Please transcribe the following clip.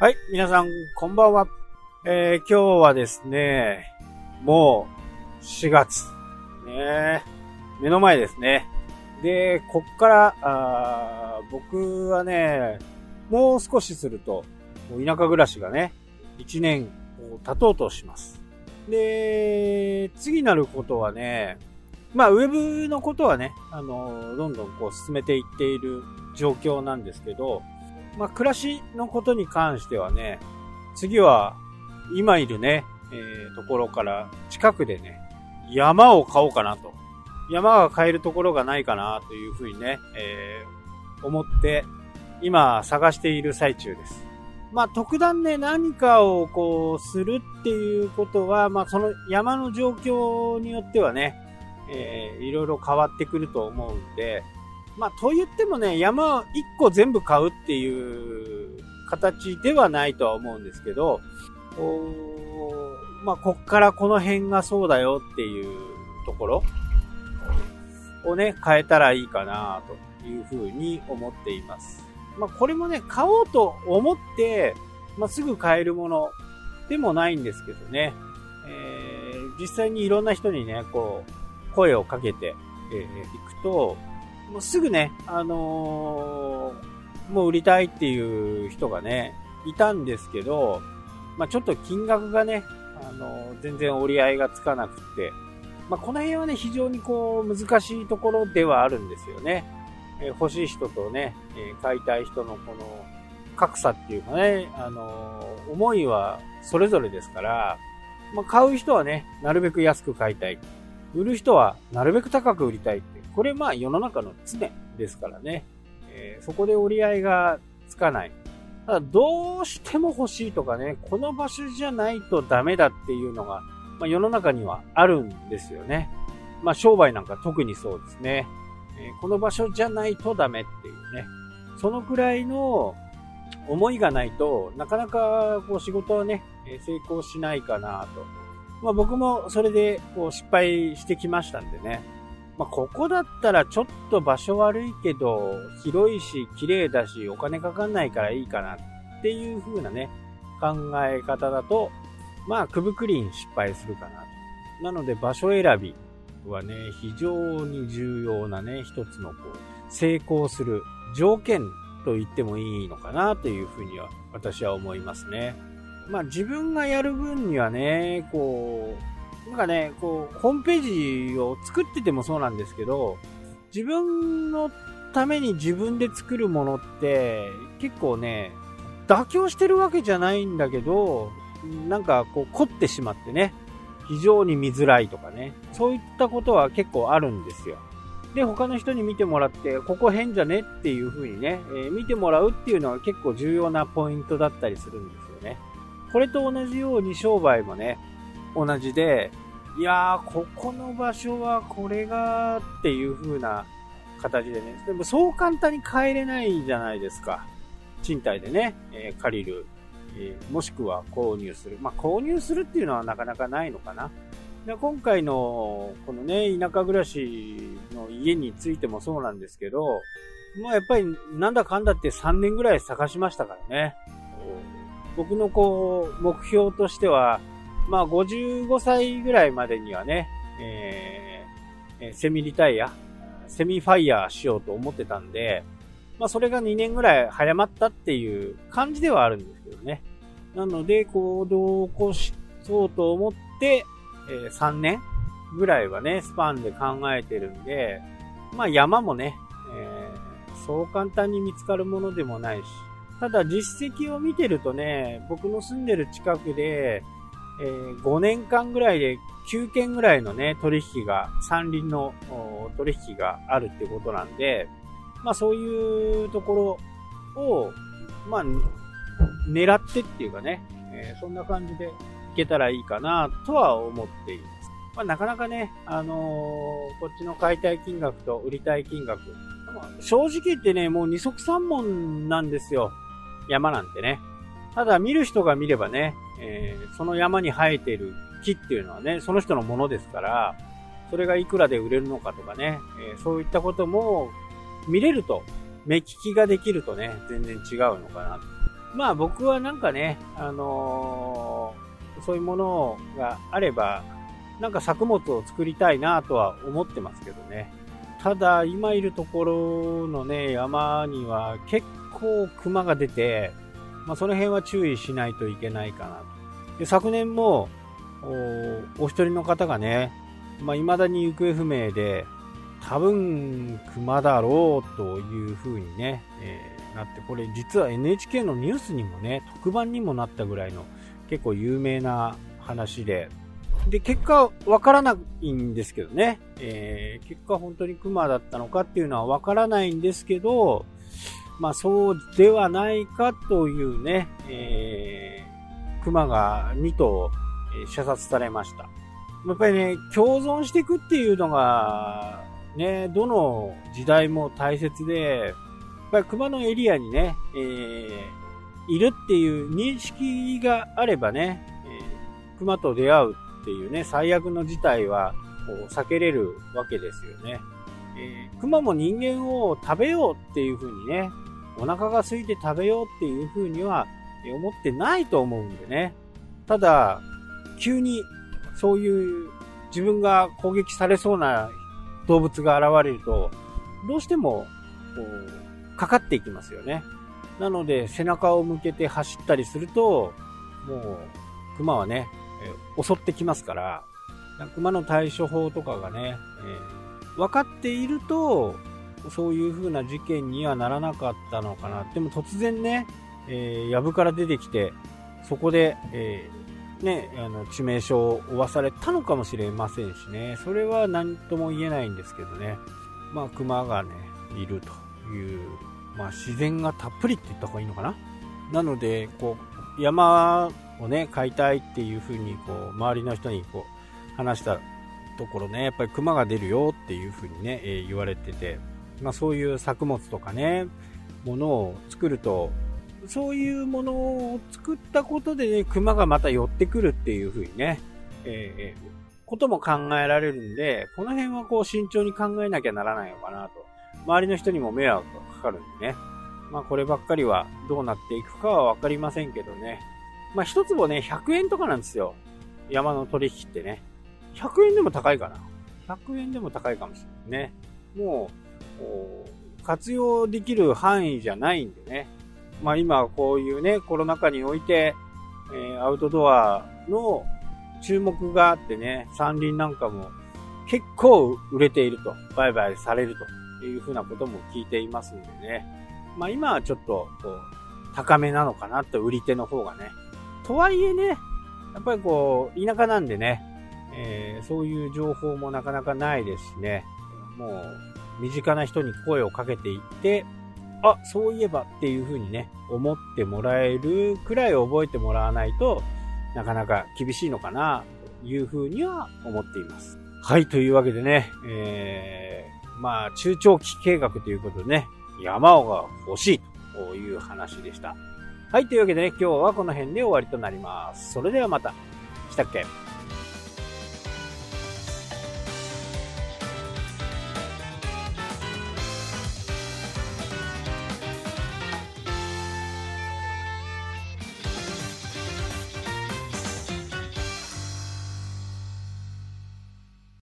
はい、皆さん、こんばんは。えー、今日はですね、もう、4月。ね目の前ですね。で、こっから、あ僕はね、もう少しすると、田舎暮らしがね、1年を経とうとします。で、次なることはね、まあ、ウェブのことはね、あの、どんどんこう進めていっている状況なんですけど、まあ、暮らしのことに関してはね、次は、今いるね、えー、ところから近くでね、山を買おうかなと。山が買えるところがないかなというふうにね、えー、思って、今探している最中です。まあ、特段ね、何かをこう、するっていうことは、まあ、その山の状況によってはね、えー、いろいろ変わってくると思うんで、まあ、と言ってもね、山1個全部買うっていう形ではないとは思うんですけど、まあ、こっからこの辺がそうだよっていうところをね、変えたらいいかなというふうに思っています。まあ、これもね、買おうと思って、まあ、すぐ買えるものでもないんですけどね、えー、実際にいろんな人にね、こう、声をかけて、えー、くと、もうすぐね、あのー、もう売りたいっていう人がね、いたんですけど、まあ、ちょっと金額がね、あのー、全然折り合いがつかなくって、まあ、この辺はね、非常にこう、難しいところではあるんですよね。えー、欲しい人とね、え買いたい人のこの、格差っていうかね、あの思いはそれぞれですから、まあ、買う人はね、なるべく安く買いたい。売る人はなるべく高く売りたいってこれまあ世の中の常ですからね。えー、そこで折り合いがつかない。ただどうしても欲しいとかね、この場所じゃないとダメだっていうのが、まあ、世の中にはあるんですよね。まあ商売なんか特にそうですね。えー、この場所じゃないとダメっていうね。そのくらいの思いがないとなかなかこう仕事はね、成功しないかなと。まあ僕もそれでこう失敗してきましたんでね。まあ、ここだったらちょっと場所悪いけど、広いし、綺麗だし、お金かかんないからいいかなっていう風なね、考え方だと、まあ、くぶくりん失敗するかなと。なので、場所選びはね、非常に重要なね、一つのこう、成功する条件と言ってもいいのかなというふうには私は思いますね。まあ自分がやる分にはね、こう、なんかね、こう、ホームページを作っててもそうなんですけど、自分のために自分で作るものって、結構ね、妥協してるわけじゃないんだけど、なんかこう凝ってしまってね、非常に見づらいとかね、そういったことは結構あるんですよ。で、他の人に見てもらって、ここ変じゃねっていう風にね、えー、見てもらうっていうのは結構重要なポイントだったりするんですよね。これと同じように商売もね、同じで、いやー、ここの場所はこれがっていう風な形でね、でもそう簡単に帰れないじゃないですか。賃貸でね、えー、借りる、えー、もしくは購入する。まあ、購入するっていうのはなかなかないのかな。で今回の、このね、田舎暮らしの家についてもそうなんですけど、まあやっぱりなんだかんだって3年ぐらい探しましたからね。僕のこう、目標としては、まあ、55歳ぐらいまでにはね、えー、セミリタイア、セミファイヤーしようと思ってたんで、まあ、それが2年ぐらい早まったっていう感じではあるんですけどね。なので、行動を起こしそうと思って、えー、3年ぐらいはね、スパンで考えてるんで、まあ山もね、えー、そう簡単に見つかるものでもないし、ただ実績を見てるとね、僕の住んでる近くで、えー、5年間ぐらいで9件ぐらいのね、取引が、山林の取引があるってことなんで、まあそういうところを、まあ、狙ってっていうかね、えー、そんな感じでいけたらいいかなとは思っています。まあなかなかね、あのー、こっちの買いたい金額と売りたい金額、正直言ってね、もう二足三門なんですよ。山なんてね。ただ見る人が見ればね、えー、その山に生えている木っていうのはね、その人のものですから、それがいくらで売れるのかとかね、えー、そういったことも見れると、目利きができるとね、全然違うのかな。まあ僕はなんかね、あのー、そういうものがあれば、なんか作物を作りたいなとは思ってますけどね。ただ、今いるところのね、山には結構熊が出て、まあ、その辺は注意しないといけないかなと。で昨年もお、お一人の方がね、まあ、未だに行方不明で、多分熊だろうというふうにね、えー、なって、これ実は NHK のニュースにもね、特番にもなったぐらいの結構有名な話で、で、結果わからないんですけどね、えー、結果本当に熊だったのかっていうのはわからないんですけど、まあそうではないかというね、えー、熊が2頭、え射殺されました。やっぱりね、共存していくっていうのが、ね、どの時代も大切で、やっぱり熊のエリアにね、えー、いるっていう認識があればね、えー、熊と出会うっていうね、最悪の事態はこう避けれるわけですよね。えー、熊も人間を食べようっていう風にね、お腹が空いて食べようっていう風には思ってないと思うんでね。ただ、急にそういう自分が攻撃されそうな動物が現れると、どうしても、こう、かかっていきますよね。なので、背中を向けて走ったりすると、もう、熊はね、襲ってきますから、熊の対処法とかがね、えー、分かっていると、そういう風な事件にはならなかったのかな。でも突然ね、えー、藪から出てきて、そこで、えー、ね、あの、致命傷を負わされたのかもしれませんしね。それは何とも言えないんですけどね。まあ、熊がね、いるという、まあ、自然がたっぷりって言った方がいいのかな。なので、こう、山をね、飼いたいっていう風に、こう、周りの人にこう、話したところね、やっぱり熊が出るよっていう風にね、えー、言われてて、まあ、そういう作物とかね、ものを作ると、そういうものを作ったことでね、熊がまた寄ってくるっていう風にね、えー、ことも考えられるんで、この辺はこう慎重に考えなきゃならないのかなと。周りの人にも迷惑がかかるんでね。まあこればっかりはどうなっていくかはわかりませんけどね。まあ一坪ね、100円とかなんですよ。山の取引ってね。100円でも高いかな。100円でも高いかもしれないね。もう、活用できる範囲じゃないんでね。まあ今こういうね、コロナ禍において、えー、アウトドアの注目があってね、山林なんかも結構売れていると、売買されるというふうなことも聞いていますんでね。まあ今はちょっとこう高めなのかなと、売り手の方がね。とはいえね、やっぱりこう、田舎なんでね、えー、そういう情報もなかなかないですしね。もう、身近な人に声をかけていって、あ、そういえばっていう風にね、思ってもらえるくらい覚えてもらわないとなかなか厳しいのかな、という風には思っています。はい、というわけでね、えー、まあ、中長期計画ということでね、山をが欲しいという話でした。はい、というわけでね、今日はこの辺で終わりとなります。それではまた。したっけ